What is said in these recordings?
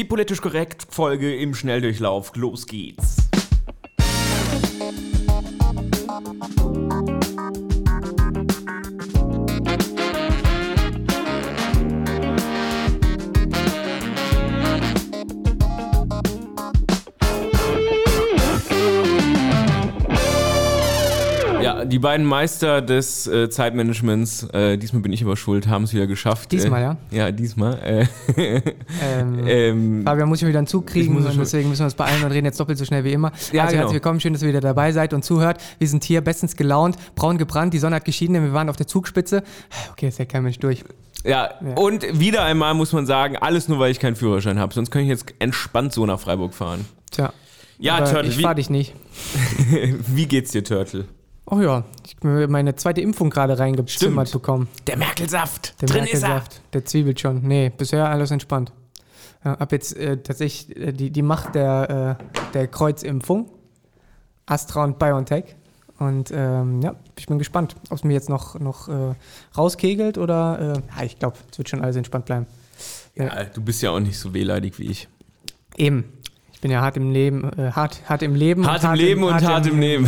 Die politisch korrekt Folge im Schnelldurchlauf. Los geht's. Beiden Meister des äh, Zeitmanagements, äh, diesmal bin ich aber schuld, haben es wieder geschafft. Diesmal, äh, ja? Ja, diesmal. Äh, Ähm, ähm, Fabian muss ich wieder einen Zug kriegen und deswegen müssen wir uns beeilen und reden jetzt doppelt so schnell wie immer. Ja, also genau. herzlich willkommen, schön, dass ihr wieder dabei seid und zuhört. Wir sind hier bestens gelaunt, braun gebrannt, die Sonne hat geschieden, denn wir waren auf der Zugspitze. Okay, ist ja kein Mensch durch. ja. und wieder einmal muss man sagen, alles nur, weil ich keinen Führerschein habe. Sonst könnte ich jetzt entspannt so nach Freiburg fahren. Tja. Ja, Turtle, ich wie, fahr dich nicht. wie geht's dir, Turtle? Oh ja, ich habe meine zweite Impfung gerade reingezimmert bekommen. Der Merkelsaft. Der Drin ist er. Merkelsaft, der zwiebelt schon. Nee, bisher alles entspannt. Ja, hab jetzt äh, tatsächlich äh, die, die Macht der, äh, der Kreuzimpfung. Astra und BioNTech. Und ähm, ja, ich bin gespannt, ob es mir jetzt noch, noch äh, rauskegelt oder. Äh, ja, ich glaube, es wird schon alles entspannt bleiben. Ja, du bist ja auch nicht so wehleidig wie ich. Eben. Ich bin ja hart im Leben, äh, hart, hart im Leben. Hart im Leben und hart im Leben.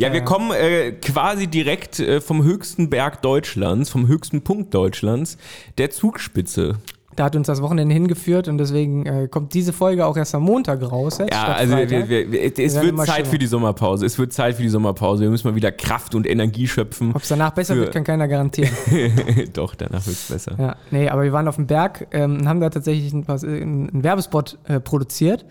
Ja, wir kommen äh, quasi direkt äh, vom höchsten Berg Deutschlands, vom höchsten Punkt Deutschlands, der Zugspitze. Da hat uns das Wochenende hingeführt und deswegen äh, kommt diese Folge auch erst am Montag raus. Jetzt, Ja, also wir, wir, wir, es werden wird Zeit schlimmer. für die Sommerpause. Es wird Zeit für die Sommerpause. Wir müssen mal wieder Kraft und Energie schöpfen. Ob es danach besser für- wird, kann keiner garantieren. Doch, danach wird es besser. Ja, nee, aber wir waren auf dem Berg ähm, und haben da tatsächlich ein, äh, einen Werbespot äh, produziert.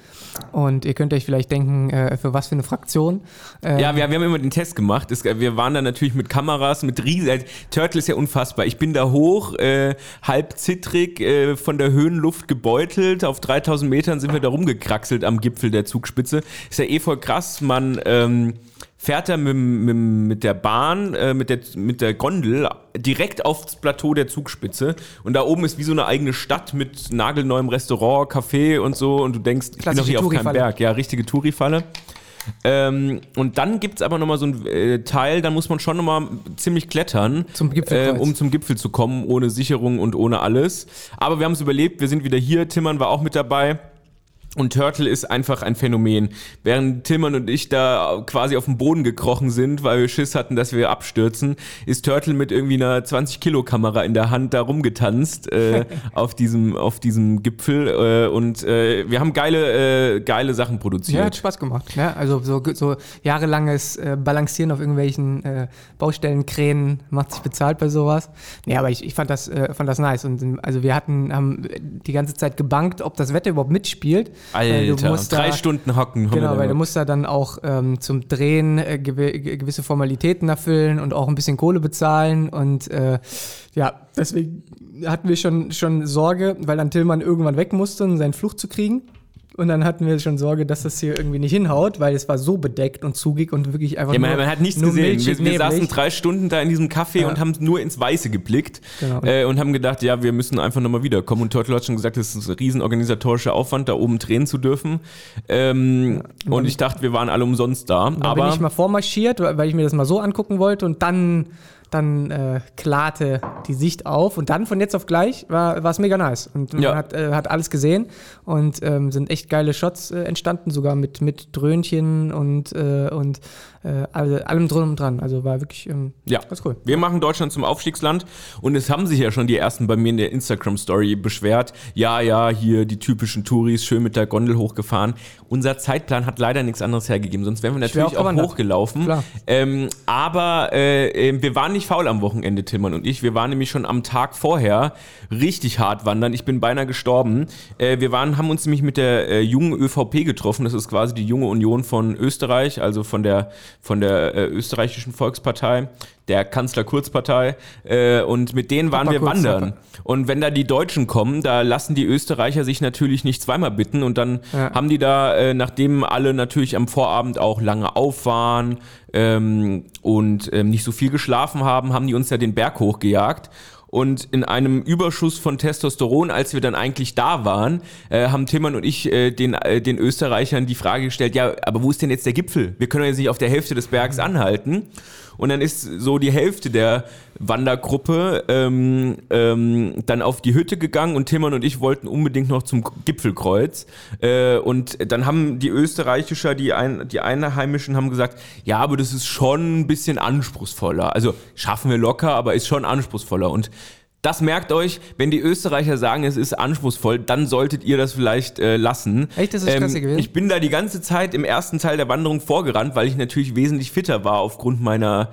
Und ihr könnt euch vielleicht denken, äh, für was für eine Fraktion. Äh, Ja, wir, haben immer den Test gemacht. Es, wir waren da natürlich mit Kameras, mit riesen. äh, Turtle ist ja unfassbar. Ich bin da hoch, äh, halb zittrig, äh, von der Höhenluft gebeutelt. Auf 3000 Metern sind wir da rumgekraxelt am Gipfel der Zugspitze. Ist ja eh voll krass. Man ähm, fährt da mit, mit, mit der Bahn, äh, mit, der, mit der Gondel direkt aufs Plateau der Zugspitze. Und da oben ist wie so eine eigene Stadt mit nagelneuem Restaurant, Café und so. Und du denkst, ich bin doch hier auf keinem. Berg. Ja, richtige Touri-Falle. Ähm, und dann gibt es aber nochmal so ein äh, Teil, da muss man schon nochmal ziemlich klettern, Zum äh, um zum Gipfel zu kommen, ohne Sicherung und ohne alles. Aber wir haben es überlebt, wir sind wieder hier, Timmern war auch mit dabei. Und Turtle ist einfach ein Phänomen. Während Tillmann und ich da quasi auf den Boden gekrochen sind, weil wir Schiss hatten, dass wir abstürzen, ist Turtle mit irgendwie einer 20-Kilo-Kamera in der Hand da rumgetanzt äh, auf, diesem, auf diesem Gipfel. Äh, und äh, wir haben geile, äh, geile Sachen produziert. Ja, hat Spaß gemacht. Ja, also so, so jahrelanges äh, Balancieren auf irgendwelchen äh, Baustellenkränen macht sich bezahlt bei sowas. Nee, aber ich, ich fand, das, äh, fand das nice. Und also wir hatten, haben die ganze Zeit gebankt, ob das Wetter überhaupt mitspielt. Alter, drei da- Stunden hocken. Genau, weil du musst da dann auch ähm, zum Drehen äh, ge- gewisse Formalitäten erfüllen und auch ein bisschen Kohle bezahlen. Und äh, ja, deswegen hatten wir schon, schon Sorge, weil dann Tillmann irgendwann weg musste, um seinen Flucht zu kriegen. Und dann hatten wir schon Sorge, dass das hier irgendwie nicht hinhaut, weil es war so bedeckt und zugig und wirklich einfach Ja, man, nur, man hat nichts gesehen. Wir, wir saßen drei Stunden da in diesem Café Ja. und haben nur ins Weiße geblickt Genau. äh, und haben gedacht, ja, wir müssen einfach nochmal wiederkommen. Und Turtle hat schon gesagt, es ist ein riesen organisatorischer Aufwand, da oben drehen zu dürfen. Ähm, und ich dachte, wir waren alle umsonst da. Da bin aber ich mal vormarschiert, weil ich mir das mal so angucken wollte und dann, dann äh, klarte die Sicht auf und dann von jetzt auf gleich war es mega nice und man Ja. hat, äh, hat alles gesehen und ähm, sind echt geile Shots äh, entstanden, sogar mit, mit Dröhnchen und, äh, und alle, allem drum und dran. Also war wirklich ähm, Ja. ganz cool. Wir machen Deutschland zum Aufstiegsland und es haben sich ja schon die ersten bei mir in der Instagram-Story beschwert. Ja, ja, hier die typischen Touris, schön mit der Gondel hochgefahren. Unser Zeitplan hat leider nichts anderes hergegeben, sonst wären wir natürlich auch auch, hochgelaufen. Ähm, aber äh, äh, wir waren nicht faul am Wochenende, Tillmann und ich. Wir waren nämlich schon am Tag vorher richtig hart wandern. Ich bin beinahe gestorben. Äh, wir waren, haben uns nämlich mit der äh, jungen ÖVP getroffen. Das ist quasi die junge Union von Österreich, also von der, von der äh, österreichischen Volkspartei, der Kanzler Kurzpartei. Äh, und mit denen waren Papa wir Kurz, wandern. Papa. Und wenn da die Deutschen kommen, da lassen die Österreicher sich natürlich nicht zweimal bitten. Und dann Ja. haben die da, äh, nachdem alle natürlich am Vorabend auch lange auf waren ähm, und ähm, nicht so viel geschlafen haben, haben die uns ja den Berg hochgejagt. Und in einem Überschuss von Testosteron, als wir dann eigentlich da waren, äh, haben Tillmann und ich äh, den, äh, den Österreichern die Frage gestellt, ja, aber wo ist denn jetzt der Gipfel? Wir können ja jetzt nicht auf der Hälfte des Bergs anhalten. Und dann ist so die Hälfte der Wandergruppe ähm, ähm, dann auf die Hütte gegangen und Timon und ich wollten unbedingt noch zum Gipfelkreuz. Äh, und dann haben die Österreichischer, die, ein, die Einheimischen haben gesagt, ja, aber das ist schon ein bisschen anspruchsvoller. Also schaffen wir locker, aber ist schon anspruchsvoller. Und das merkt euch, wenn die Österreicher sagen, es ist anspruchsvoll, dann solltet ihr das vielleicht äh, lassen. Echt, das ist ähm, klasse gewesen? Ich bin da die ganze Zeit im ersten Teil der Wanderung vorgerannt, weil ich natürlich wesentlich fitter war aufgrund meiner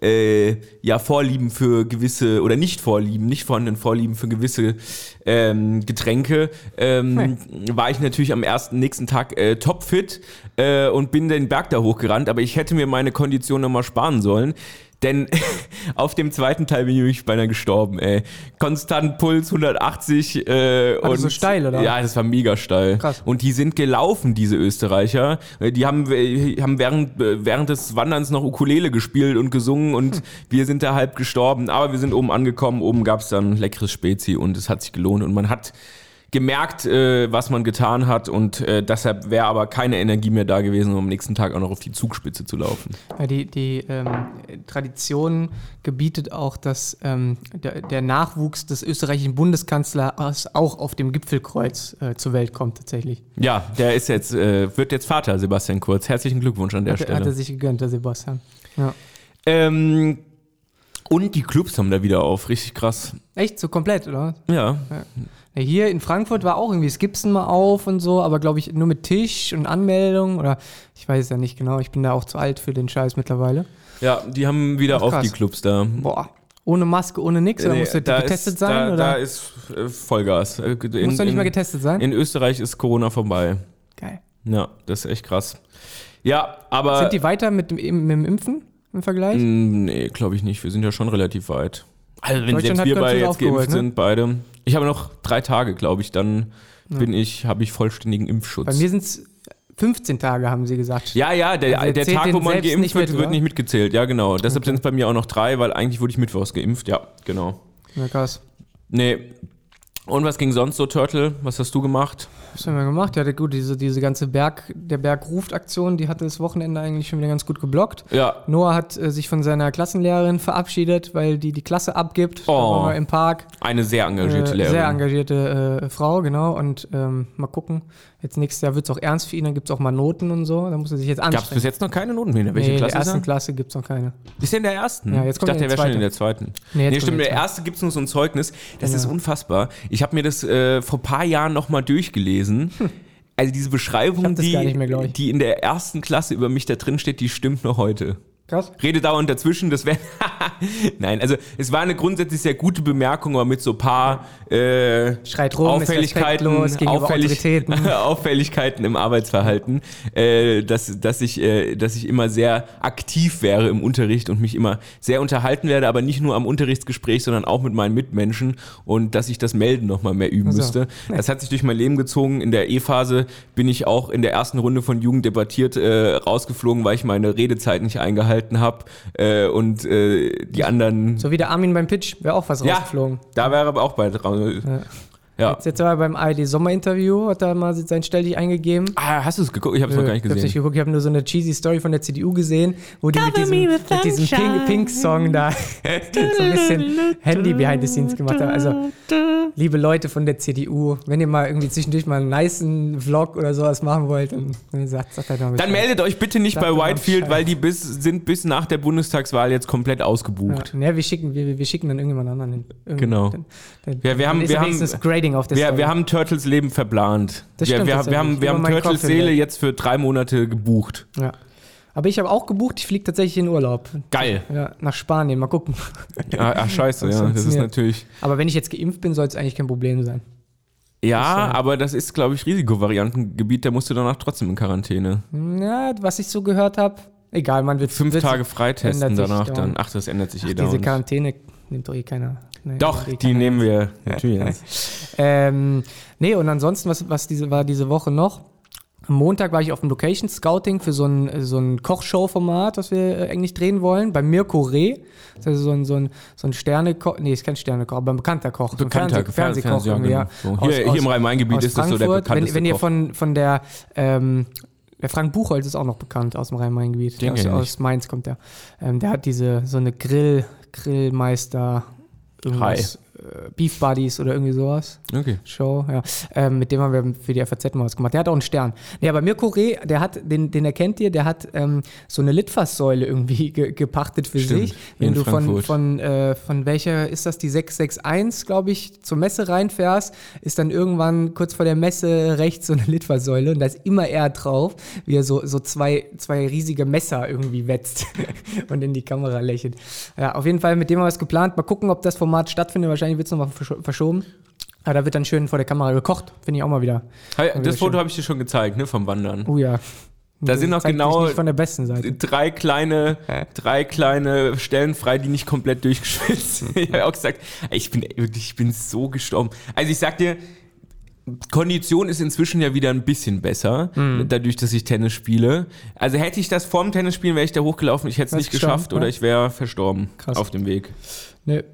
äh, ja, Vorlieben für gewisse, oder nicht Vorlieben, nicht vorhandenen Vorlieben für gewisse ähm, Getränke, ähm, hey. war ich natürlich am ersten, nächsten Tag äh, topfit äh, und bin den Berg da hochgerannt, aber ich hätte mir meine Kondition nochmal sparen sollen. Denn auf dem zweiten Teil bin ich wirklich beinahe gestorben, ey. Konstant Puls 180. Äh, War und so steil, oder? Ja, das war mega steil. Krass. Und die sind gelaufen, diese Österreicher. Die haben, haben während, während des Wanderns noch Ukulele gespielt und gesungen und hm. wir sind da halb gestorben. Aber wir sind oben angekommen. Oben gab es dann leckeres Spezi und es hat sich gelohnt. Und man hat gemerkt, äh, was man getan hat und äh, deshalb wäre aber keine Energie mehr da gewesen, um am nächsten Tag auch noch auf die Zugspitze zu laufen. Ja, die die ähm, Tradition gebietet auch, dass ähm, der, der, Nachwuchs des österreichischen Bundeskanzlers auch auf dem Gipfelkreuz äh, zur Welt kommt tatsächlich. Ja, der ist jetzt, äh, wird jetzt Vater, Sebastian Kurz. Herzlichen Glückwunsch an der hat, Stelle. Hat er sich gegönnt, der Sebastian. Ja. Ähm, und die Clubs haben da wieder auf, richtig krass. Echt? So komplett, oder? Ja. ja. Hier in Frankfurt war auch irgendwie Skipsen mal auf und so, aber glaube ich nur mit Tisch und Anmeldung oder ich weiß es ja nicht genau. Ich bin da auch zu alt für den Scheiß mittlerweile. Ja, die haben wieder auf die Clubs da. Boah. Ohne Maske, ohne nix? Oder nee, musst du getestet ist, sein? Da, oder? da ist äh, Vollgas. In, musst du nicht mal getestet sein? In Österreich ist Corona vorbei. Geil. Ja, das ist echt krass. Ja, aber. Sind die weiter mit dem, mit dem Impfen im Vergleich? Nee, glaube ich nicht. Wir sind ja schon relativ weit. Also wenn selbst wir beide jetzt geimpft ne? sind, beide. Ich habe noch drei Tage, glaube ich, dann ja. bin ich, habe ich vollständigen Impfschutz. Bei mir sind es 15 Tage, haben sie gesagt. Ja, ja, der, also der Tag, wo man geimpft wird, mit, wird nicht mitgezählt. Ja, genau. Deshalb okay. sind es bei mir auch noch drei, weil eigentlich wurde ich mittwochs geimpft. Ja, genau. Na krass. Nee, und was ging sonst so, Turtle? Was hast du gemacht? Was haben wir gemacht? Ja, gut, diese, diese ganze Berg, der Berg ruft Aktion, die hatte das Wochenende eigentlich schon wieder ganz gut geblockt. Ja. Noah hat äh, sich von seiner Klassenlehrerin verabschiedet, weil die die Klasse abgibt. Oh. im Park. Eine sehr engagierte äh, Lehrerin. Sehr engagierte äh, Frau, genau. Und ähm, mal gucken. Jetzt nächstes Jahr wird es auch ernst für ihn, dann gibt es auch mal Noten und so. Da muss er sich jetzt anstrengen. Gab es bis jetzt noch keine Noten mehr? Welche nee, Klasse in der ersten Klasse gibt es noch keine. Ist der in der ersten? Ja, jetzt kommt ich dachte, der wäre schon in der zweiten. Nee, nee stimmt, in der erste gibt es nur so ein Zeugnis. Das ja. ist unfassbar. Ich habe mir das äh, vor ein paar Jahren nochmal durchgelesen. Hm. Also diese Beschreibung, die, mehr, die in der ersten Klasse über mich da drin steht, die stimmt noch heute. Krass. Rede dauernd dazwischen, das wäre. Nein, also es war eine grundsätzlich sehr gute Bemerkung, aber mit so ein paar äh, Schreit rum, Auffälligkeiten, Auffällig Auffälligkeiten im Arbeitsverhalten, äh, dass, dass, ich, äh, dass ich immer sehr aktiv wäre im Unterricht und mich immer sehr unterhalten werde, aber nicht nur am Unterrichtsgespräch, sondern auch mit meinen Mitmenschen und dass ich das Melden nochmal mehr üben also. müsste. Das hat sich durch mein Leben gezogen. In der E-Phase bin ich auch in der ersten Runde von Jugend debattiert äh, rausgeflogen, weil ich meine Redezeit nicht eingehalten gehalten habe äh, und äh, die anderen. So wie der Armin beim Pitch, wäre auch was ja, rausgeflogen. Da wäre aber auch bald raus. Ja. Ja. Jetzt, jetzt war er beim ARD Sommerinterview, hat er mal sein Stelldich eingegeben. Ah, hast du es geguckt? Ich habe es noch gar nicht gesehen. Ich habe nicht geguckt, ich habe nur so eine cheesy Story von der CDU gesehen, wo die mit diesem, mit diesem Pink-Song Pink da so ein bisschen Handy behind the scenes gemacht haben. Also, liebe Leute von der CDU, wenn ihr mal irgendwie zwischendurch mal einen niceen Vlog oder sowas machen wollt, dann, dann sagt, sagt halt mal Dann meldet euch bitte nicht sagt bei Whitefield, weil die bis, sind bis nach der Bundestagswahl jetzt komplett ausgebucht. Ja, ja wir, schicken, wir, wir schicken dann irgendjemand anderen hin. Irgend, genau. Dann, dann, ja, wir haben, wir haben, Grading auf der wir, wir haben Turtles Leben verplant. Das stimmt, wir, wir, wir haben, wir haben Turtles Seele jetzt für drei Monate gebucht. Ja. Aber ich habe auch gebucht, ich fliege tatsächlich in Urlaub. Geil. Ja, nach Spanien, mal gucken. Ah, ach, scheiße, ja, das ist natürlich. Aber wenn ich jetzt geimpft bin, soll es eigentlich kein Problem sein. Ja, aber das ist, glaube ich, Risikovariantengebiet, da musst du danach trotzdem in Quarantäne. Ja, was ich so gehört habe, egal, man wird. Fünf wird Tage freitesten danach dann. Ach, das ändert sich ach, eh Diese Quarantäne nimmt doch eh keiner. Nee, Doch, die nehmen wir natürlich. ähm, nee, und ansonsten, was, was diese, war diese Woche noch? Am Montag war ich auf dem Location Scouting für so ein, so ein Kochshow-Format, das wir äh, eigentlich drehen wollen, bei Mirko Reh. Das ist so ein, so ein, so ein Sternekoch, nee, ist kein Sternekoch, aber ein bekannter Koch. Bekannter so Fernseh Fernsehkoch. Fernseh, ja, genau. Hier, aus, hier im Rhein-Main-Gebiet ist das so der bekannteste Wenn, wenn ihr von, von der ähm, Der Frank Buchholz ist auch noch bekannt aus dem Rhein-Main-Gebiet. Aus, aus Mainz kommt der. Ähm, der hat diese, so eine Grill, Grillmeister, äh, Beef Buddies oder irgendwie sowas. Okay. Show, ja. Ähm, mit dem haben wir für die FAZ mal was gemacht. Der hat auch einen Stern. Nee, aber Mirko Reh, der hat, den, den erkennt ihr, der hat ähm, so eine Litfaßsäule irgendwie ge gepachtet für Stimmt, sich. Wenn du von, Frankfurt. von, äh, von welcher ist das, die 661, glaube ich, zur Messe reinfährst, ist dann irgendwann kurz vor der Messe rechts so eine Litfaßsäule und da ist immer er drauf, wie er so, so zwei, zwei riesige Messer irgendwie wetzt und in die Kamera lächelt. Ja, auf jeden Fall mit dem haben wir was geplant. Mal gucken, ob das Format stattfindet. Wahrscheinlich wird es nochmal versch verschoben. Aber da wird dann schön vor der Kamera gekocht. Finde ich auch mal wieder. Wieder das Foto schön. habe ich dir schon gezeigt, ne, vom Wandern. Oh ja. Da Das sind sich genau- Nicht von der besten Seite. Drei kleine, drei kleine Stellen frei, die nicht komplett durchgeschwitzt sind. Ich habe auch gesagt, ich bin wirklich, ich bin so gestorben. Also ich sag dir, Kondition ist inzwischen ja wieder ein bisschen besser, Mhm. dadurch, dass ich Tennis spiele. Also hätte ich das vorm Tennis spielen, wäre ich da hochgelaufen, ich hätte es nicht geschafft oder ja. ich wäre verstorben Krass. auf dem Weg. Ne.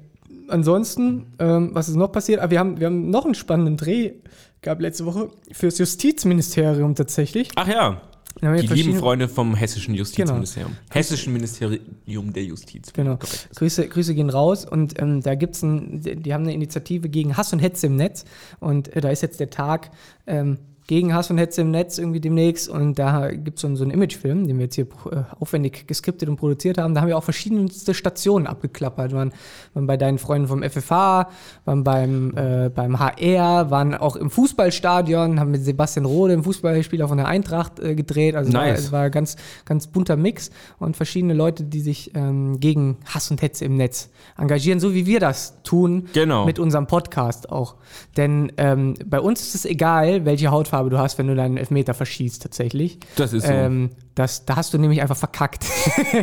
Ansonsten, ähm, was ist noch passiert? Ah, wir, haben, wir haben noch einen spannenden Dreh gehabt letzte Woche fürs Justizministerium tatsächlich. Ach ja, die lieben Freunde vom Hessischen Justizministerium. Hessischen Ministerium der Justiz. Genau. Grüße, Grüße gehen raus und ähm, da gibt es ein, die die haben eine Initiative gegen Hass und Hetze im Netz und äh, da ist jetzt der Tag ähm, gegen Hass und Hetze im Netz irgendwie demnächst und da gibt es so, einen- so einen Imagefilm, den wir jetzt hier äh, aufwendig geskriptet und produziert haben. Da haben wir auch verschiedenste Stationen abgeklappert. Wir waren, waren bei deinen Freunden vom FFH, waren beim, äh, beim HR, waren auch im Fußballstadion, haben mit Sebastian Rode, dem Fußballspieler von der Eintracht, äh, gedreht. Also war, Nice. es war ganz, ganz bunter Mix und verschiedene Leute, die sich ähm, gegen Hass und Hetze im Netz engagieren, so wie wir das tun Genau. mit unserem Podcast auch. Denn ähm, bei uns ist es egal, welche Hautfarbe du hast, wenn du deinen Elfmeter verschießt tatsächlich. Das ist so. Ähm, das, da hast du nämlich einfach verkackt.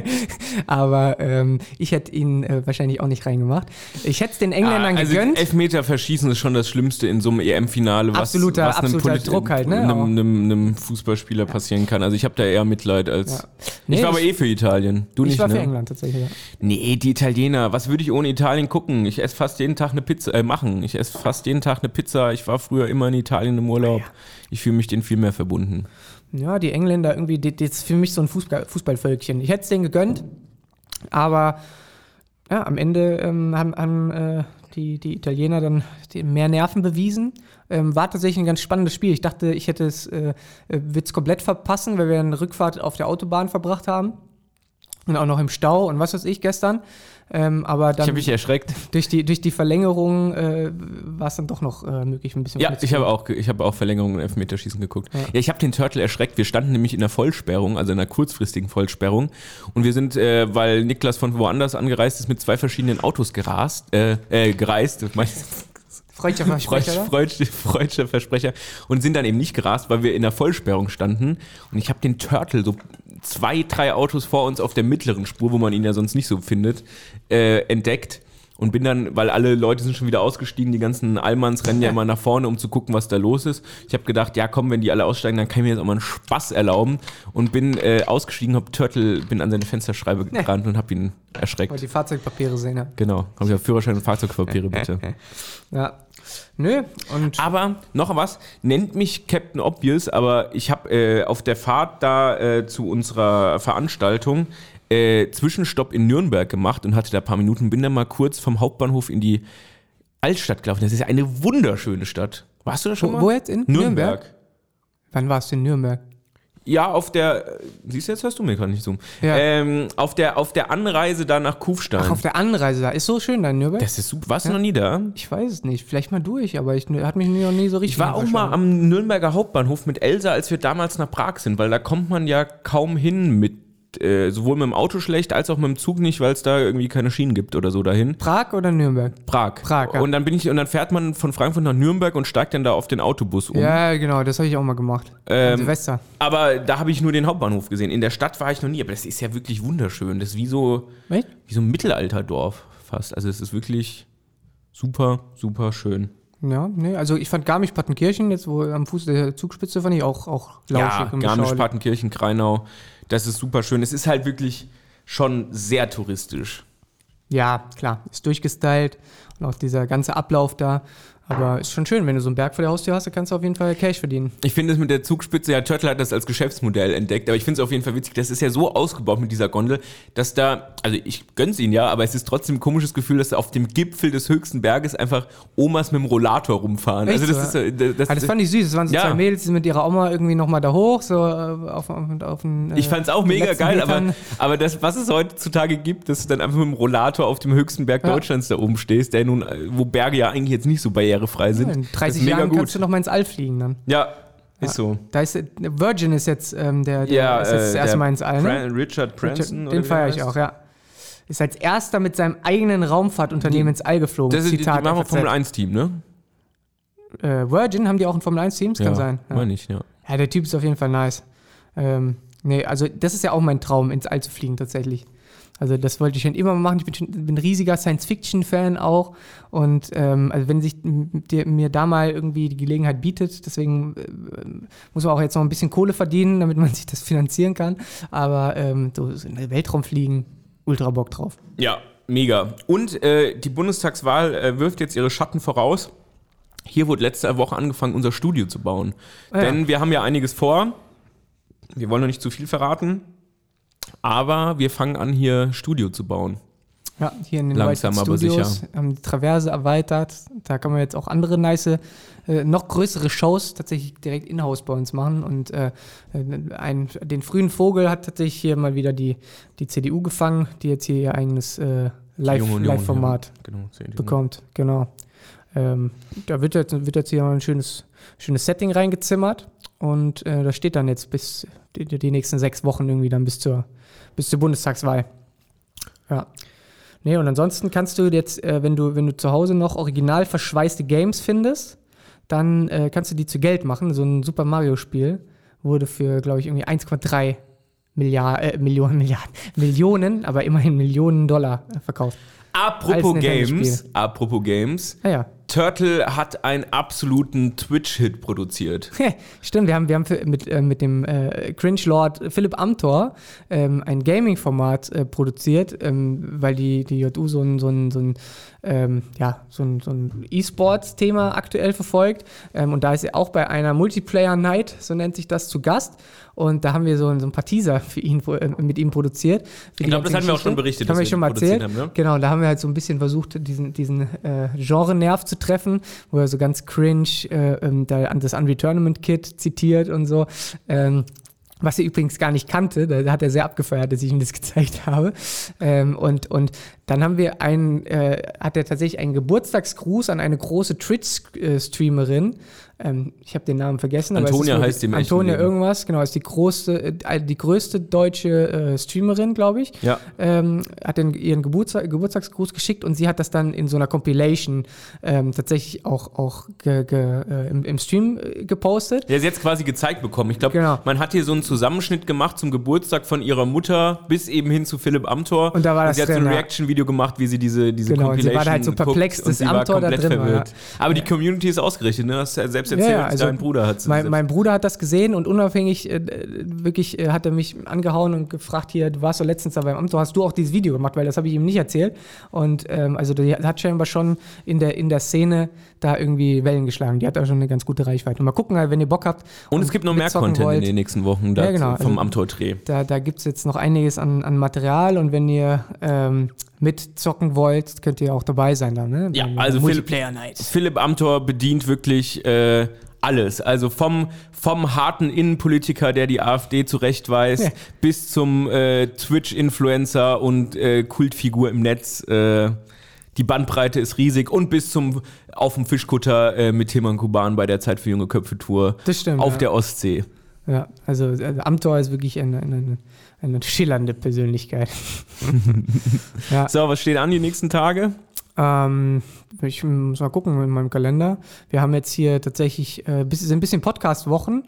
Aber ähm, ich hätte ihn äh, wahrscheinlich auch nicht reingemacht. Ich hätte es den Engländern Ah, also gegönnt. Elfmeter verschießen ist schon das Schlimmste in so einem EM-Finale, was, Absoluter- was einem, absoluter Druck halt, ne? einem, einem, einem Fußballspieler passieren kann. Also ich habe da eher Mitleid als. Ja. Nee, ich war aber eh für Italien. Du ich nicht, war ne? für England tatsächlich. Ja. Nee, die Italiener. Was würde ich ohne Italien gucken? Ich esse fast jeden Tag eine Pizza, äh, machen. Ich esse fast jeden Tag eine Pizza. Ich war früher immer in Italien im Urlaub. Ich fühle mich denen viel mehr verbunden. Ja, die Engländer irgendwie, die ist für mich so ein Fußball, Fußballvölkchen. Ich hätte es denen gegönnt, aber ja, am Ende ähm, haben, haben äh, die, die Italiener dann mehr Nerven bewiesen. Ähm, war tatsächlich ein ganz spannendes Spiel. Ich dachte, ich hätte es, äh, es komplett verpassen, weil wir eine Rückfahrt auf der Autobahn verbracht haben. Und auch noch im Stau und was weiß ich gestern. Ähm, aber Ich dann habe mich erschreckt. durch, die, durch die Verlängerung äh, war es dann doch noch äh, möglich, ein bisschen Ja, ich habe auch, ich habe auch Verlängerung und Elfmeterschießen geguckt. Ja, ich habe den Turtle erschreckt. Wir standen nämlich in einer Vollsperrung, also in einer kurzfristigen Vollsperrung. Und wir sind, äh, weil Niklas von woanders angereist ist, mit zwei verschiedenen Autos gerast, äh, äh, gereist. Freudscher Freud, Versprecher? Freud, Freudscher Versprecher und sind dann eben nicht gerast, weil wir in der Vollsperrung standen. Und ich habe den Turtle so zwei, drei Autos vor uns auf der mittleren Spur, wo man ihn ja sonst nicht so findet, äh, entdeckt. Und bin dann, weil alle Leute sind schon wieder ausgestiegen, die ganzen Allmanns rennen ja immer nach vorne, um zu gucken, was da los ist. Ich habe gedacht, ja komm, wenn die alle aussteigen, dann kann ich mir jetzt auch mal einen Spaß erlauben. Und bin äh, ausgestiegen, hab Turtle, bin an seine Fensterschreibe gerannt und habe ihn erschreckt. Wollte die Fahrzeugpapiere sehen, ja. Genau. Hab ich Führerschein und Fahrzeugpapiere, bitte. Ja. Nö, und Aber noch was, nennt mich Captain Obvious, aber ich habe äh, auf der Fahrt da äh, zu unserer Veranstaltung äh, Zwischenstopp in Nürnberg gemacht und hatte da ein paar Minuten, bin dann mal kurz vom Hauptbahnhof in die Altstadt gelaufen. Das ist ja eine wunderschöne Stadt. Warst du da schon Wo- mal? wo jetzt? In Nürnberg? Nürnberg? wann warst du in Nürnberg? Ja, auf der, siehst du, jetzt hörst du mir gerade nicht so. Ja. Ähm, auf, der, auf der Anreise da nach Kufstein. Ach, auf der Anreise da. Ist so schön da in Nürnberg? das ist super. Warst du noch nie da? ich weiß es nicht. Vielleicht mal durch, aber ich hat mich noch nie so richtig Ich war auch mal am Nürnberger Hauptbahnhof mit Elsa, als wir damals nach Prag sind, weil da kommt man ja kaum hin mit, äh, sowohl mit dem Auto schlecht als auch mit dem Zug nicht, weil es da irgendwie keine Schienen gibt oder so dahin. Prag oder Nürnberg? Prag. Prag, ja. Und dann bin ich, und dann fährt man von Frankfurt nach Nürnberg und steigt dann da auf den Autobus um. Ja, genau, das habe ich auch mal gemacht. Ähm, An Silvester. Aber da habe ich nur den Hauptbahnhof gesehen. In der Stadt war ich noch nie, aber das ist ja wirklich wunderschön. Das ist wie so, Echt? wie so ein Mittelalterdorf fast. Also es ist wirklich super, super schön. Ja, nee, also ich fand Garmisch-Partenkirchen, jetzt wo am Fuß der Zugspitze, fand ich auch, auch lauschig Ja, und Garmisch, beschaulich. Partenkirchen, Kreinau. Das ist super schön. Es ist halt wirklich schon sehr touristisch. Ja, klar, ist durchgestylt und auch dieser ganze Ablauf da. Aber ist schon schön, wenn du so einen Berg vor der Haustür hast, dann kannst du auf jeden Fall Cash verdienen. Ich finde es mit der Zugspitze, ja, Turtle hat das als Geschäftsmodell entdeckt, aber ich finde es auf jeden Fall witzig, das ist ja so ausgebaut mit dieser Gondel, dass da, also ich gönn's ihnen ja, aber es ist trotzdem ein komisches Gefühl, dass da auf dem Gipfel des höchsten Berges einfach Omas mit dem Rollator rumfahren. Echt also das so? ist, äh, das, Ja, das fand ich süß. Das waren so Ja. zwei Mädels, die sind mit ihrer Oma irgendwie nochmal da hoch, so äh, auf, auf, auf den, äh, ich fand's auch mega geil, aber, Metern. aber das, was es heutzutage gibt, dass du dann einfach mit dem Rollator auf dem höchsten Berg Ja. Deutschlands da oben stehst, der nun, äh, wo Berge ja eigentlich jetzt nicht so barrierefrei sind. Ja, in das 30 ist mega Jahren gut. kannst du noch mal ins All fliegen dann. Ja, ist so. Da ist äh, Virgin ist jetzt ähm, der, der Ja, ist jetzt das äh, erste Mal ins All, ne? Richard Branson. oder Den feiere ich auch, ja. Ist als erster mit seinem eigenen Raumfahrtunternehmen ins All geflogen. Das ist, die, die Zitat machen FAZ. Formel 1 Team, ne? Äh, Virgin haben die auch ein Formel 1 Team? Das kann sein. Ja. Meine ich, ja. ja, der Typ ist auf jeden Fall nice. Ähm, nee, also das ist ja auch mein Traum, ins All zu fliegen tatsächlich. Also das wollte ich schon immer machen. Ich bin, schon, bin ein riesiger Science-Fiction-Fan auch. Und ähm, also wenn sich dir, mir da mal irgendwie die Gelegenheit bietet, deswegen äh, muss man auch jetzt noch ein bisschen Kohle verdienen, damit man sich das finanzieren kann. Aber ähm, so, so in den Weltraum fliegen, ultra Bock drauf. Ja, mega. Und äh, die Bundestagswahl äh, wirft jetzt ihre Schatten voraus. Hier wurde letzte Woche angefangen, unser Studio zu bauen. Ah, ja. Denn wir haben ja einiges vor. Wir wollen noch nicht zu viel verraten. Aber wir fangen an, hier Studio zu bauen. Ja, hier in den Langsam, White aber Studios sicher. haben die Traverse erweitert. Da kann man jetzt auch andere nice, äh, noch größere Shows tatsächlich direkt in-house bei uns machen. Und äh, äh, ein, den frühen Vogel hat tatsächlich hier mal wieder die, die CDU gefangen, die jetzt hier ihr eigenes äh, Live- Live-Format Ja, genau, bekommt. Genau. Ähm, da wird jetzt, wird jetzt hier mal ein schönes, schönes Setting reingezimmert. Und äh, das steht dann jetzt bis die, die nächsten sechs Wochen irgendwie dann bis zur, bis zur Bundestagswahl. Ja. Nee, und ansonsten kannst du jetzt, äh, wenn du, wenn du zu Hause noch original verschweißte Games findest, dann äh, kannst du die zu Geld machen. So ein Super Mario-Spiel wurde für, glaube ich, irgendwie 1,3 Milliarden, äh, Millionen, Milliarden, Millionen, aber immerhin Millionen Dollar äh, verkauft. Apropos Games, apropos Games, Naja, Turtle hat einen absoluten Twitch-Hit produziert. Stimmt, wir haben, wir haben für, mit, äh, mit dem äh, Cringe-Lord Philipp Amthor ähm, ein Gaming-Format äh, produziert, ähm, weil die, die JU so ein, so ein, so ein, ähm, ja, so ein, so ein E-Sports-Thema aktuell verfolgt. Ähm, und da ist er auch bei einer Multiplayer-Night, so nennt sich das, zu Gast. Und da haben wir so, ein- so ein paar Teaser für ihn, äh, mit ihm produziert. Ich glaube, das hatten wir auch schon berichtet, Haben wir schon mal erzählt. haben, ne? Genau, da haben wir halt so ein bisschen versucht, diesen, diesen äh, Genre-Nerv zu treffen, wo er so ganz cringe äh, ähm, das Unreal Tournament Kit zitiert und so. Ähm, was er übrigens gar nicht kannte, da hat er sehr abgefeiert, dass ich ihm das gezeigt habe. Ähm, und, und dann haben wir einen, äh, hat er tatsächlich einen Geburtstagsgruß an eine große Twitch-Streamerin. Ähm, ich habe den Namen vergessen. aber es Antonia ist wohl- heißt die im echten Antonia irgendwas, genau, ist die größte, äh, die größte deutsche äh, Streamerin, glaube ich Ja. ähm, hat den, ihren Geburtstag, Geburtstagsgruß geschickt und sie hat das dann in so einer Compilation ähm, tatsächlich auch, auch ge, ge, äh, im, im Stream äh, gepostet. Der ist jetzt quasi gezeigt bekommen. Ich glaube, Genau. man hat hier so einen Zusammenschnitt gemacht zum Geburtstag von ihrer Mutter bis eben hin zu Philipp Amthor. Und da war das sie hat so ein ja. Reaction-Video gemacht, wie sie diese, diese Genau, und sie Compilation war halt so perplex, und dass sie war Amthor da drin war, verwirrt. ja. Aber die Community ist ausgerichtet, ne? Hast du ja selbst erzählt, Ja, also dein Bruder hat Mein, mein Bruder hat das gesehen und unabhängig, äh, wirklich äh, hat er mich angehauen und gefragt, hier, du warst doch letztens da beim Amt, hast du auch dieses Video gemacht, weil das habe ich ihm nicht erzählt. Und ähm, also die hat scheinbar schon in der, in der Szene da irgendwie Wellen geschlagen. Die hat da schon eine ganz gute Reichweite. Und mal gucken, wenn ihr Bock habt. und es gibt noch mehr Content wollt, in den nächsten Wochen Ja, genau, vom also- Amthor-Dreh. Da, da gibt es jetzt noch einiges an, an Material und wenn ihr ähm, mitzocken wollt, könnt ihr auch dabei sein dann, ne? Ja, Bei der also Philipp- Multiplayer Night. Philipp Amthor bedient wirklich äh, alles. Also vom, vom harten Innenpolitiker, der die AfD zurechtweist, Ja. bis zum äh, Twitch-Influencer und äh, Kultfigur im Netz. Äh, die Bandbreite ist riesig und bis zum auf dem Fischkutter äh, mit Tilman Kuban bei der Zeit für junge Köpfe Tour Das stimmt. auf ja. der Ostsee. Ja, also äh, Amthor ist wirklich eine, eine, eine schillernde Persönlichkeit. ja, So, was steht an die nächsten Tage? ähm, ich muss mal gucken in meinem Kalender. Wir haben jetzt hier tatsächlich, äh, sind ein bisschen Podcast-Wochen.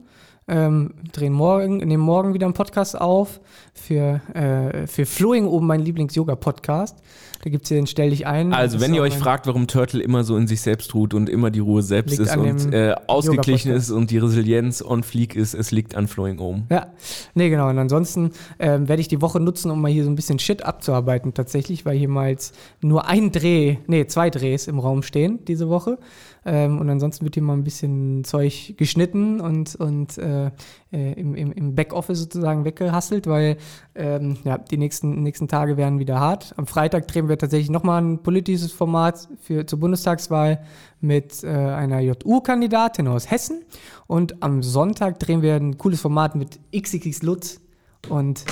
Ähm, drehen morgen, nehmen morgen wieder einen Podcast auf für, äh, für Flowing oben, mein Lieblings-Yoga-Podcast. Da gibt es hier den Stell dich ein. Also, wenn ihr euch fragt, warum Turtle immer so in sich selbst ruht und immer die Ruhe selbst ist und äh, ausgeglichen ist und die Resilienz on fleek ist, es liegt an Flowing Ohm. Ja, nee, genau. Und ansonsten ähm, werde ich die Woche nutzen, um mal hier so ein bisschen Shit abzuarbeiten, tatsächlich, weil hier mal jetzt nur ein Dreh, nee, zwei Drehs im Raum stehen diese Woche. Ähm, und ansonsten wird hier mal ein bisschen Zeug geschnitten und, und äh, äh, im, im, im Backoffice sozusagen weggehasselt, weil ähm, ja, die nächsten, nächsten Tage werden wieder hart. Am Freitag drehen wir tatsächlich nochmal ein politisches Format für, zur Bundestagswahl mit äh, einer JU-Kandidatin aus Hessen. Und am Sonntag drehen wir ein cooles Format mit XXX Lutz und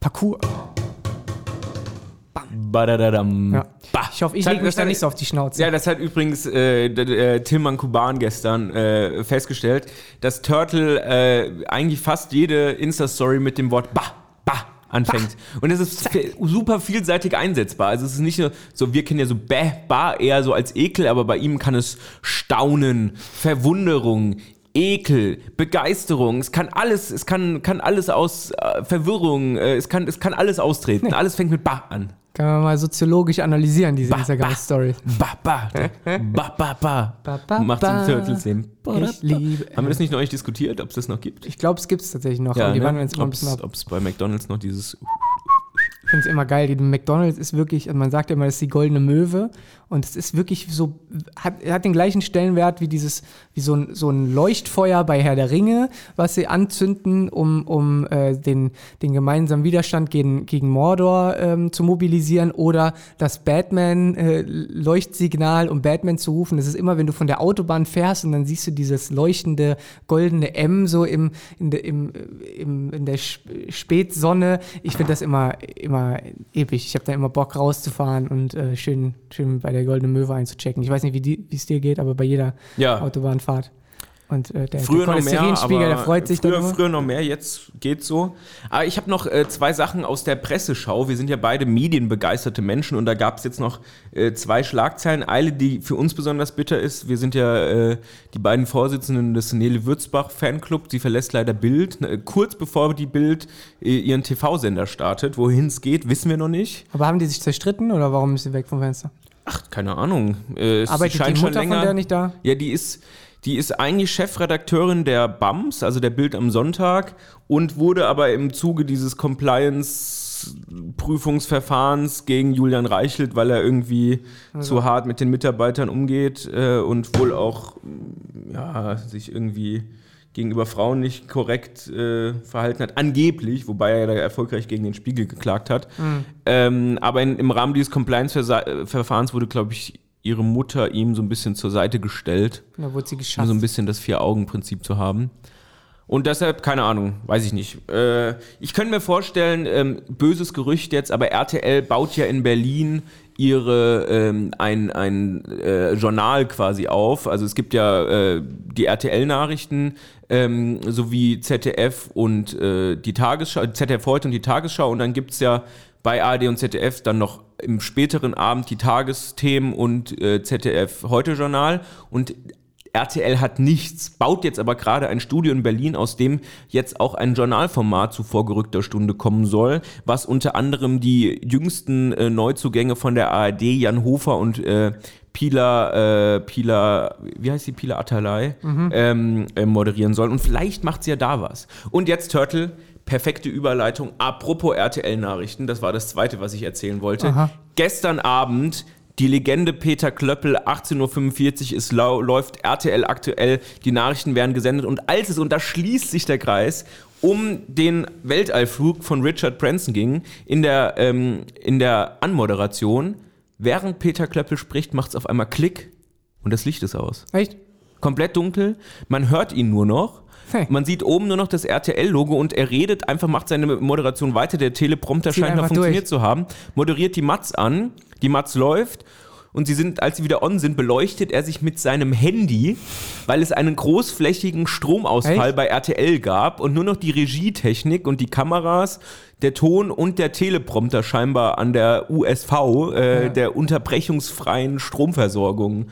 Parcours. Badadadam. Ja. Bah. Ich hoffe, ich lege mich da nicht so auf die Schnauze. Ja, das hat übrigens äh, äh, Tilman Kuban gestern äh, festgestellt, dass Turtle äh, eigentlich fast jede Insta-Story mit dem Wort Bah, Bah anfängt. Und es ist super vielseitig einsetzbar. Also es ist nicht nur so, wir kennen ja so Bäh, Bah eher so als Ekel, aber bei ihm kann es Staunen, Verwunderung, Ekel, Begeisterung, es kann alles, es kann, kann alles aus äh, Verwirrung, äh, es, kann, es kann alles austreten. Alles fängt mit Bah an. Kann man mal soziologisch analysieren, diese Instagram-Story. Ba, ba, ba, ba, ba. Ba, ba, Macht den Turtles den. Ich liebe. Haben wir das nicht neulich diskutiert, ob es das noch gibt? Ich glaube, es gibt es tatsächlich noch, aber die ne? jetzt immer ein bisschen ab. Ob es bei McDonalds noch dieses. Ich finde es immer geil. Die McDonalds ist wirklich, also man sagt ja immer, das ist die goldene Möwe. Und es ist wirklich so, hat, hat den gleichen Stellenwert wie dieses, wie so ein, so ein Leuchtfeuer bei Herr der Ringe, was sie anzünden, um, um äh, den, den gemeinsamen Widerstand gegen, gegen Mordor ähm, zu mobilisieren. Oder das Batman-Leuchtsignal, um Batman zu rufen. Das ist immer, wenn du von der Autobahn fährst und dann siehst du dieses leuchtende goldene M so im, in, de, im, im, in der Sp- Spätsonne. Ich finde das immer, immer episch. Ich habe da immer Bock rauszufahren und äh, schön, schön bei der Goldenen Möwe einzuchecken. Ich weiß nicht, wie es dir geht, aber bei jeder Ja. Autobahnfahrt. Und äh, der, Früher der noch mehr, der freut sich früher, früher noch mehr, jetzt geht's so. Aber ich habe noch äh, zwei Sachen aus der Presseschau. Wir sind ja beide medienbegeisterte Menschen und da gab es jetzt noch äh, zwei Schlagzeilen. Eine, die für uns besonders bitter ist. Wir sind ja äh, die beiden Vorsitzenden des Nele Würzbach Fanclub. Sie verlässt leider Bild. Äh, kurz bevor die Bild äh, ihren TV-Sender startet. Wohin es geht, wissen wir noch nicht. Aber haben die sich zerstritten oder warum ist sie weg vom Fenster? Ach, keine Ahnung. Äh, Arbeitet die scheint Mutter schon länger. von der nicht da? Ja, die ist, die ist eigentlich Chefredakteurin der BAMS, also der Bild am Sonntag, und wurde aber im Zuge dieses Compliance-Prüfungsverfahrens gegen Julian Reichelt, weil er irgendwie zu hart mit den Mitarbeitern umgeht äh, und wohl auch ja, sich irgendwie gegenüber Frauen nicht korrekt äh, verhalten hat, angeblich, wobei er ja erfolgreich gegen den Spiegel geklagt hat. Ähm, aber in, im Rahmen dieses Compliance-Verfahrens wurde, glaube ich, ihre Mutter ihm so ein bisschen zur Seite gestellt, Da wurde sie um geschafft. so ein bisschen das Vier-Augen-Prinzip zu haben. Und deshalb, keine Ahnung, weiß ich nicht. Äh, ich könnte mir vorstellen, ähm, böses Gerücht jetzt, aber RTL baut ja in Berlin ihre ähm, ein, ein äh, Journal quasi auf. Also es gibt ja äh, die RTL-Nachrichten ähm, sowie ZDF und äh, die Tagesschau, ZDF heute und die Tagesschau und dann gibt es ja bei ARD und ZDF dann noch im späteren Abend die Tagesthemen und äh, ZDF heute Journal und RTL hat nichts, baut jetzt aber gerade ein Studio in Berlin, aus dem jetzt auch ein Journalformat zu vorgerückter Stunde kommen soll, was unter anderem die jüngsten äh, Neuzugänge von der ARD, Jan Hofer und äh, Pila, äh, Pila, wie heißt die, Pila Atalay, ähm, äh, moderieren soll. Und vielleicht macht sie ja da was. Und jetzt Turtle, perfekte Überleitung. Apropos RTL-Nachrichten, das war das zweite, was ich erzählen wollte. Aha. Gestern Abend die Legende Peter Klöppel, 18.45 Uhr, lau läuft RTL aktuell, die Nachrichten werden gesendet und als es, und da schließt sich der Kreis, um den Weltallflug von Richard Branson ging, in der, ähm, in der Anmoderation, während Peter Klöppel spricht, macht es auf einmal Klick und das Licht ist aus. Echt? Komplett dunkel, man hört ihn nur noch. Hey. Man sieht oben nur noch das RTL-Logo und er redet einfach, macht seine Moderation weiter. Der Teleprompter Zieht scheint noch funktioniert durch. zu haben. Moderiert die Matz an. Die Matz läuft. Und sie sind, als sie wieder on sind, beleuchtet er sich mit seinem Handy, weil es einen großflächigen Stromausfall Echt? bei RTL gab und nur noch die Regietechnik und die Kameras, der Ton und der Teleprompter scheinbar an der USV, äh, Ja. der unterbrechungsfreien Stromversorgung,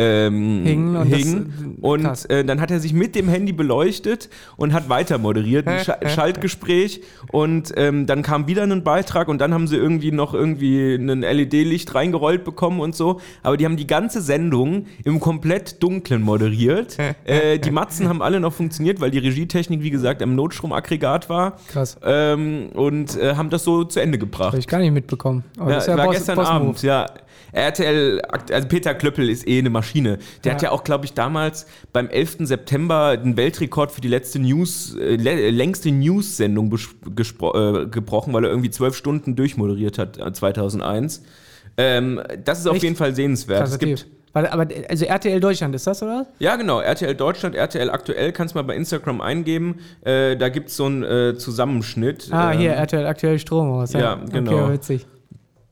ähm, Hingen und das- und krass. äh, dann hat er sich mit dem Handy beleuchtet und hat weiter moderiert, ein Scha Schaltgespräch und ähm, dann kam wieder ein Beitrag und dann haben sie irgendwie noch irgendwie ein LED-Licht reingerollt bekommen und so, aber die haben die ganze Sendung im komplett Dunklen moderiert. äh, die Matzen haben alle noch funktioniert, weil die Regietechnik, wie gesagt, am Notstromaggregat war Krass. ähm, und äh, haben das so zu Ende gebracht. Habe ich gar nicht mitbekommen. Aber Ja, das ist ja war Boss, gestern Boss Abend, ja. RTL, also Peter Klöppel ist eh eine Maschine. Der hat Ja. ja auch, glaube ich, damals beim 11. September den Weltrekord für die letzte News, äh, lä- längste News-Sendung äh, gebrochen, weil er irgendwie zwölf Stunden durchmoderiert hat, äh, 2001. Ähm, das ist auf Echt? jeden Fall sehenswert. Es gibt, aber also RTL Deutschland ist das, oder? ja, genau, RTL Deutschland, RTL aktuell, kannst mal bei Instagram eingeben. Äh, da gibt es so einen äh, Zusammenschnitt. Ah, hier, Ähm, RTL aktuell Strom aus. Ja, genau. Okay, witzig.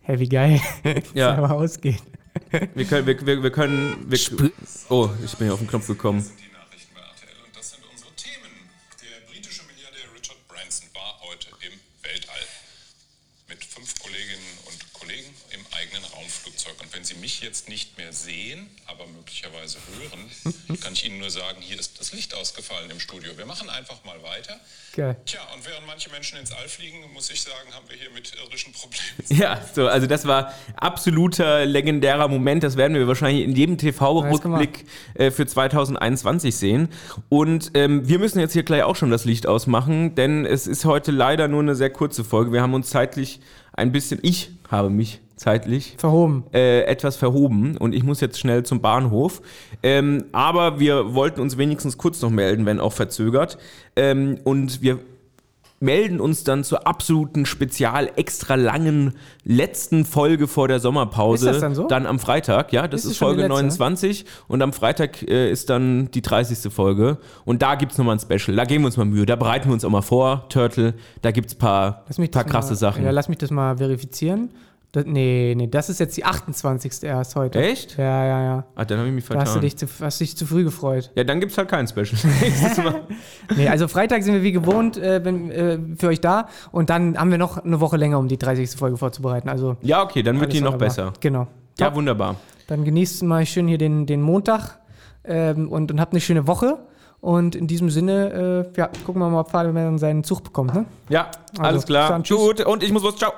Hey, wie geil. Ja. Aber ausgeht. wir können, wir, wir, wir können, wir, oh, ich bin hier auf den Knopf gekommen. Jetzt nicht mehr sehen, aber möglicherweise hören, kann ich Ihnen nur sagen, hier ist das Licht ausgefallen im Studio. Wir machen einfach mal weiter. Geil. Tja, und während manche Menschen ins All fliegen, muss ich sagen, haben wir hier mit irdischen Problemen Ja, so, also das war absoluter legendärer Moment. Das werden wir wahrscheinlich in jedem TV-Rückblick äh, für 2021 sehen. Und ähm, wir müssen jetzt hier gleich auch schon das Licht ausmachen, denn es ist heute leider nur eine sehr kurze Folge. Wir haben uns zeitlich ein bisschen, ich habe mich zeitlich Verhoben. äh, etwas verhoben und ich muss jetzt schnell zum Bahnhof. Ähm, aber wir wollten uns wenigstens kurz noch melden, wenn auch verzögert. Ähm, und wir melden uns dann zur absoluten spezial extra langen letzten Folge vor der Sommerpause. Ist das dann so? Dann am Freitag, ja, das Ist ist, Folge letzte? 29 und am Freitag äh, ist dann die 30. Folge und da gibt es nochmal ein Special. Da geben wir uns mal Mühe, da bereiten wir uns auch mal vor, Turtle, da gibt es ein paar, paar krasse mal, Sachen. Ja, lass mich das mal verifizieren. Das, nee, nee, das ist jetzt die 28. erst heute. Echt? Ja, ja, ja. Ah, dann habe ich mich Da vertan. hast du dich zu, hast dich zu früh gefreut. ja, dann gibt es halt kein Special. Mal. Nee, also Freitag sind wir wie gewohnt äh, wenn, äh, für euch da und dann haben wir noch eine Woche länger, um die 30. Folge vorzubereiten. Also Ja, okay, dann wird die noch wunderbar. besser. Genau. Ja, Top. wunderbar. Dann genießt mal schön hier den, den Montag ähm, und, und habt eine schöne Woche. Und in diesem Sinne, äh, ja, gucken wir mal, ob Fabian seinen Zug bekommt. Ne? Ja, Also, alles klar. dann tschüss. Gut, und ich muss was. Ciao.